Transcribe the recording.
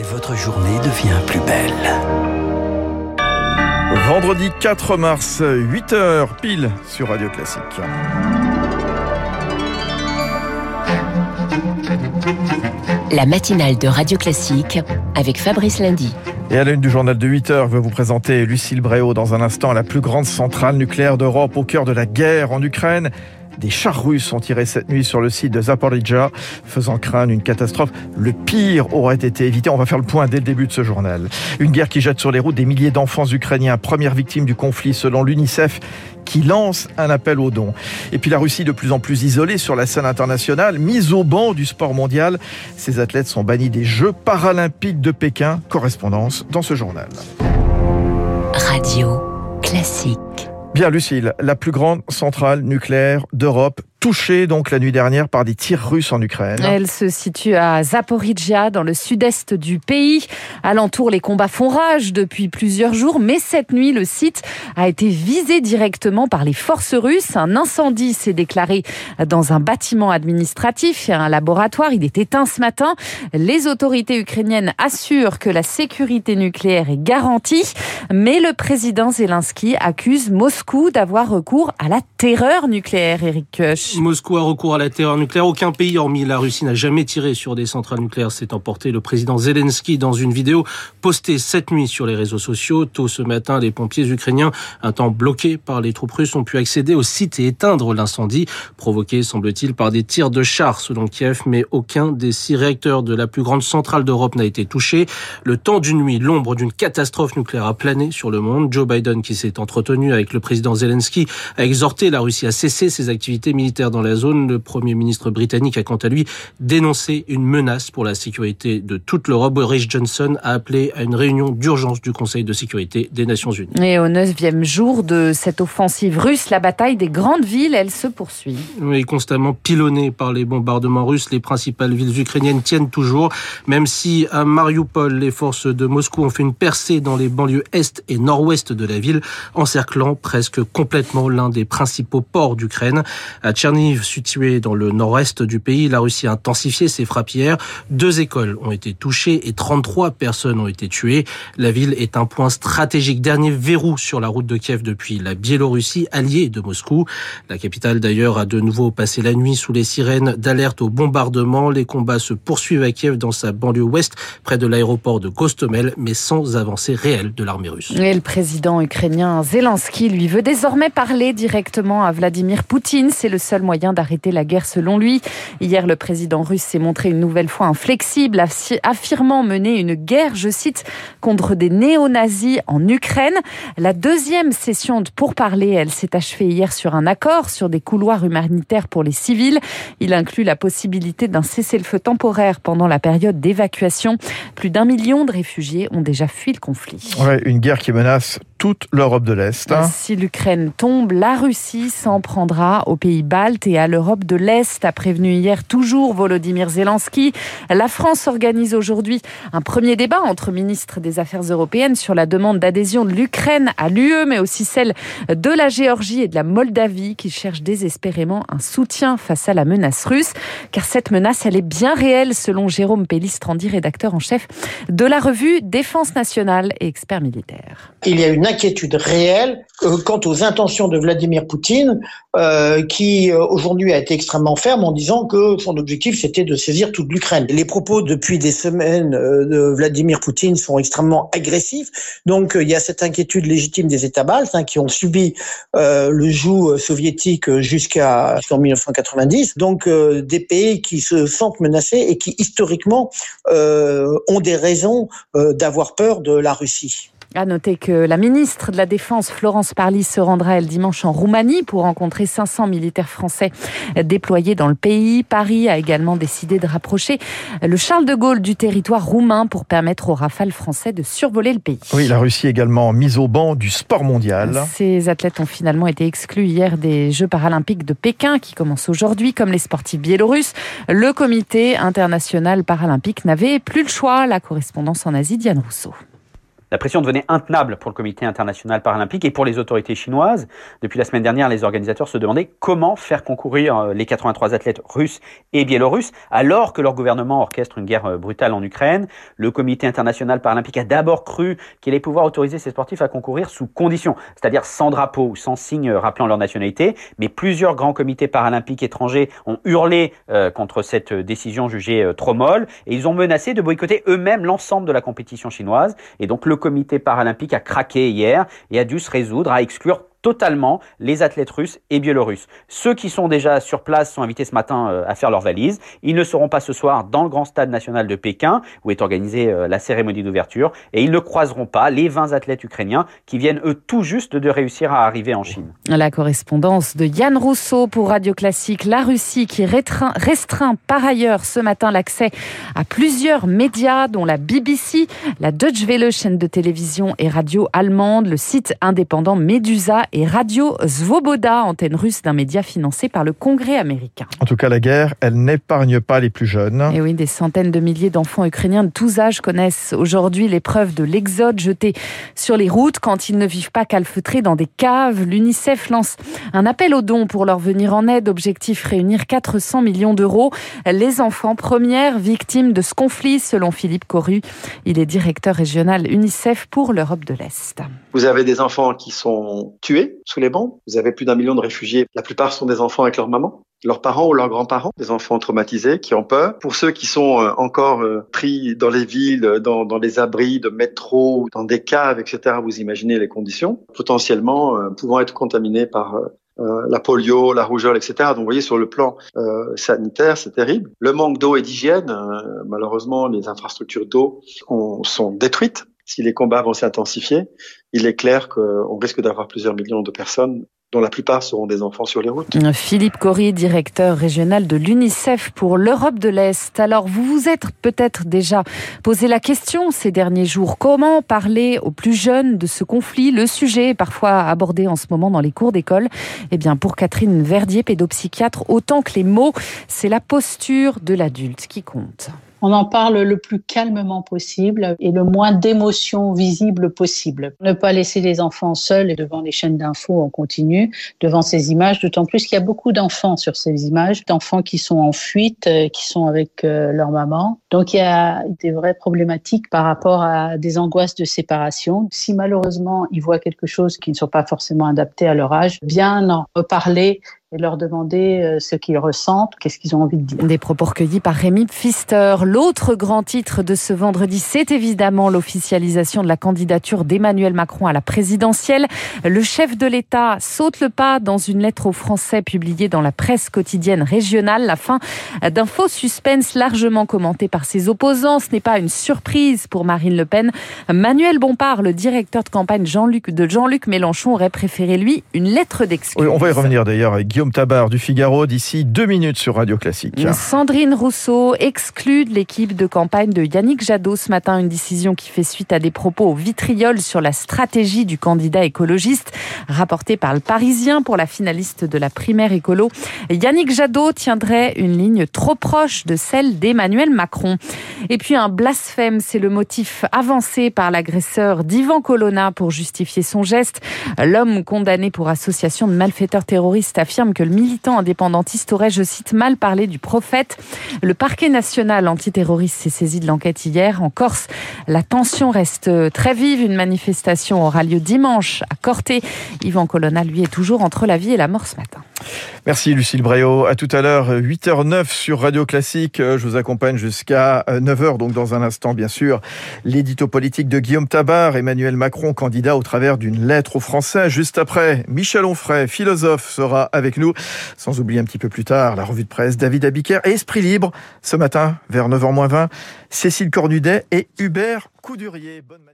Et votre journée devient plus belle. Vendredi 4 mars, 8h pile sur Radio Classique. La matinale de Radio Classique avec Fabrice Lundy. Et à la une du journal de 8 heures, je vais vous présenter Lucille Bréau dans un instant, la plus grande centrale nucléaire d'Europe au cœur de la guerre en Ukraine. Des chars russes ont tiré cette nuit sur le site de Zaporizhia, faisant craindre une catastrophe. Le pire aurait été évité. On va faire le point dès le début de ce journal. Une guerre qui jette sur les routes des milliers d'enfants ukrainiens, première victime du conflit selon l'UNICEF, qui lance un appel aux dons. Et puis la Russie de plus en plus isolée sur la scène internationale, mise au banc du sport mondial. Ces athlètes sont bannis des Jeux paralympiques de Pékin. Correspondance dans ce journal. Radio Classique. Bien, Lucille, la plus grande centrale nucléaire d'Europe touchée donc la nuit dernière par des tirs russes en Ukraine. Elle se situe à Zaporizhia, dans le sud-est du pays. Alentour, les combats font rage depuis plusieurs jours, mais cette nuit, le site a été visé directement par les forces russes. Un incendie s'est déclaré dans un bâtiment administratif, un laboratoire. Il est éteint ce matin. Les autorités ukrainiennes assurent que la sécurité nucléaire est garantie, mais le président Zelensky accuse Moscou d'avoir recours à la terreur nucléaire, Eric. Moscou a recours à la terreur nucléaire. Aucun pays, hormis la Russie, n'a jamais tiré sur des centrales nucléaires. S'est emporté le président Zelensky dans une vidéo postée cette nuit sur les réseaux sociaux. Tôt ce matin, les pompiers ukrainiens, un temps bloqués par les troupes russes, ont pu accéder au site et éteindre l'incendie, provoqué, semble-t-il, par des tirs de chars, selon Kiev. Mais aucun des six réacteurs de la plus grande centrale d'Europe n'a été touché. Le temps d'une nuit, l'ombre d'une catastrophe nucléaire a plané sur le monde. Joe Biden, qui s'est entretenu avec le président Zelensky, a exhorté la Russie à cesser ses activités militaires dans la zone. Le Premier ministre britannique a quant à lui dénoncé une menace pour la sécurité de toute l'Europe. Boris Johnson a appelé à une réunion d'urgence du Conseil de sécurité des Nations Unies. Et au neuvième jour de cette offensive russe, la bataille des grandes villes, elle se poursuit. Oui, constamment pilonnée par les bombardements russes, les principales villes ukrainiennes tiennent toujours, même si à Mariupol, les forces de Moscou ont fait une percée dans les banlieues est et nord-ouest de la ville, encerclant presque complètement l'un des principaux ports d'Ukraine. À Tcherniv, situé dans le nord-est du pays, la Russie a intensifié ses frappes hier. Deux écoles ont été touchées et 33 personnes ont été tuées. La ville est un point stratégique, dernier verrou sur la route de Kiev depuis la Biélorussie, alliée de Moscou. La capitale d'ailleurs a de nouveau passé la nuit sous les sirènes d'alerte au bombardement. Les combats se poursuivent à Kiev dans sa banlieue ouest, près de l'aéroport de Gostomel, mais sans avancée réelle de l'armée russe. Et le président ukrainien Zelensky, lui, veut désormais parler directement à Vladimir Poutine. C'est le seul moyen d'arrêter la guerre selon lui. Hier, le président russe s'est montré une nouvelle fois inflexible, affirmant mener une guerre, je cite, contre des néo-nazis en Ukraine. La deuxième session de pourparlers, elle s'est achevée hier sur un accord sur des couloirs humanitaires pour les civils. Il inclut la possibilité d'un cessez-le-feu temporaire pendant la période d'évacuation. Plus d'un million de réfugiés ont déjà fui le conflit. Une guerre qui menace toute l'Europe de l'Est. Hein. Si l'Ukraine tombe, la Russie s'en prendra aux pays baltes et à l'Europe de l'Est, a prévenu hier toujours Volodymyr Zelensky. La France organise aujourd'hui un premier débat entre ministres des Affaires européennes sur la demande d'adhésion de l'Ukraine à l'UE, mais aussi celle de la Géorgie et de la Moldavie qui cherchent désespérément un soutien face à la menace russe. Car cette menace, elle est bien réelle selon Jérôme Pellistrandi, rédacteur en chef de la revue Défense nationale et expert militaire. Il y a une inquiétude réelle euh, quant aux intentions de Vladimir Poutine, euh, qui euh, aujourd'hui a été extrêmement ferme en disant que son objectif c'était de saisir toute l'Ukraine. Les propos depuis des semaines de Vladimir Poutine sont extrêmement agressifs, donc il y a cette inquiétude légitime des États baltes hein, qui ont subi le joug soviétique jusqu'à jusqu'en 1990, donc des pays qui se sentent menacés et qui historiquement ont des raisons d'avoir peur de la Russie. À noter que la ministre de la Défense, Florence Parly, se rendra elle dimanche en Roumanie pour rencontrer 500 militaires français déployés dans le pays. Paris a également décidé de rapprocher le Charles de Gaulle du territoire roumain pour permettre aux rafales français de survoler le pays. Oui, la Russie également mise au banc du sport mondial. Ces athlètes ont finalement été exclus hier des Jeux paralympiques de Pékin qui commencent aujourd'hui, comme les sportifs biélorusses. Le comité international paralympique n'avait plus le choix. La correspondance en Asie, Diane Rousseau. La pression devenait intenable pour le comité international paralympique et pour les autorités chinoises. Depuis la semaine dernière, les organisateurs se demandaient comment faire concourir euh, les 83 athlètes russes et biélorusses alors que leur gouvernement orchestre une guerre euh, brutale en Ukraine. Le comité international paralympique a d'abord cru qu'il allait pouvoir autoriser ces sportifs à concourir sous conditions, c'est-à-dire sans drapeau ou sans signe rappelant leur nationalité. Mais plusieurs grands comités paralympiques étrangers ont hurlé euh, contre cette décision jugée trop molle et ils ont menacé de boycotter eux-mêmes l'ensemble de la compétition chinoise. Et donc le comité paralympique a craqué hier et a dû se résoudre à exclure totalement les athlètes russes et biélorusses. Ceux qui sont déjà sur place sont invités ce matin euh, à faire leurs valises. Ils ne seront pas ce soir dans le grand stade national de Pékin où est organisée euh, la cérémonie d'ouverture et ils ne croiseront pas les 20 athlètes ukrainiens qui viennent eux tout juste de réussir à arriver en Chine. La correspondance de Yann Rousseau pour Radio Classique. La Russie qui restreint, restreint par ailleurs ce matin l'accès à plusieurs médias dont la BBC, la Deutsche Welle chaîne de télévision et radio allemande, le site indépendant Medusa et Radio Svoboda, antenne russe d'un média financé par le Congrès américain. En tout cas, la guerre, elle n'épargne pas les plus jeunes. Et oui, des centaines de milliers d'enfants ukrainiens de tous âges connaissent aujourd'hui l'épreuve de l'exode jeté sur les routes quand ils ne vivent pas calfeutrés dans des caves. L'UNICEF lance un appel aux dons pour leur venir en aide. Objectif réunir 400 millions d'euros. Les enfants, premières victimes de ce conflit, selon Philippe Corru. Il est directeur régional UNICEF pour l'Europe de l'Est. Vous avez des enfants qui sont tués sous les bombes. Vous avez plus d'un million de réfugiés. La plupart sont des enfants avec leur maman leurs parents ou leurs grands-parents, des enfants traumatisés qui ont peur. Pour ceux qui sont euh, encore euh, pris dans les villes, dans, dans les abris de métro, dans des caves, etc., vous imaginez les conditions, potentiellement euh, pouvant être contaminés par la polio, la rougeole, etc. Donc, vous voyez, sur le plan sanitaire, c'est terrible. Le manque d'eau et d'hygiène, malheureusement, les infrastructures d'eau sont détruites si les combats vont s'intensifier, il est clair qu'on risque d'avoir plusieurs millions de personnes dont la plupart seront des enfants sur les routes. Philippe Corry, directeur régional de l'UNICEF pour l'Europe de l'Est. Alors, vous vous êtes peut-être déjà posé la question ces derniers jours. Comment parler aux plus jeunes de ce conflit? Le sujet est parfois abordé en ce moment dans les cours d'école. Eh bien, pour Catherine Verdier, pédopsychiatre, autant que les mots, c'est la posture de l'adulte qui compte on en parle le plus calmement possible et le moins d'émotions visibles possible. Ne pas laisser les enfants seuls et devant les chaînes d'infos en continu, devant ces images, d'autant plus qu'il y a beaucoup d'enfants sur ces images, d'enfants qui sont en fuite, euh, qui sont avec euh, leur maman. Donc il y a des vraies problématiques par rapport à des angoisses de séparation. Si malheureusement ils voient quelque chose qui ne soit pas forcément adapté à leur âge, bien en reparler et leur demander euh, ce qu'ils ressentent, qu'est-ce qu'ils ont envie de dire. Des propos recueillis par Rémi Pfister. L'autre grand titre de ce vendredi, c'est évidemment l'officialisation de la candidature d'Emmanuel Macron à la présidentielle. Le chef de l'État saute le pas dans une lettre aux Français publiée dans la presse quotidienne régionale. La fin d'un faux suspense largement commenté par ses opposants. Ce n'est pas une surprise pour Marine Le Pen. Manuel Bompard, le directeur de campagne Jean-Luc de Jean-Luc Mélenchon, aurait préféré lui une lettre d'excuse. on va y revenir d'ailleurs avec Guillaume Tabar du Figaro d'ici deux minutes sur Radio Classique. Sandrine Rousseau exclut de l'équipe de campagne de Yannick Jadot ce matin, une décision qui fait suite à des propos au vitriol sur la stratégie du candidat écologiste, rapporté par le Parisien pour la finaliste de la primaire écolo. Yannick Jadot tiendrait une ligne trop proche de celle d'Emmanuel Macron. Et puis un blasphème, c'est le motif avancé par l'agresseur d'Ivan Colonna pour justifier son geste. L'homme condamné pour association de malfaiteurs terroristes affirme que le militant indépendantiste aurait, je cite, mal parlé du prophète. Le parquet national antiterroriste s'est saisi de l'enquête hier. En Corse, la tension reste très vive. Une manifestation aura lieu dimanche à Corté. Yvan Colonna, lui, est toujours entre la vie et la mort ce matin. Merci Lucille Bréau. À tout à l'heure, 8h09 sur Radio Classique. Je vous accompagne jusqu'à 9h, donc dans un instant, bien sûr, l'édito politique de Guillaume Tabar, Emmanuel Macron, candidat au travers d'une lettre aux Français. Juste après, Michel Onfray, philosophe, sera avec nous. Sans oublier un petit peu plus tard, la revue de presse, David Abiker et Esprit Libre. Ce matin, vers 9h20, Cécile Cornudet et Hubert Coudurier. Bonne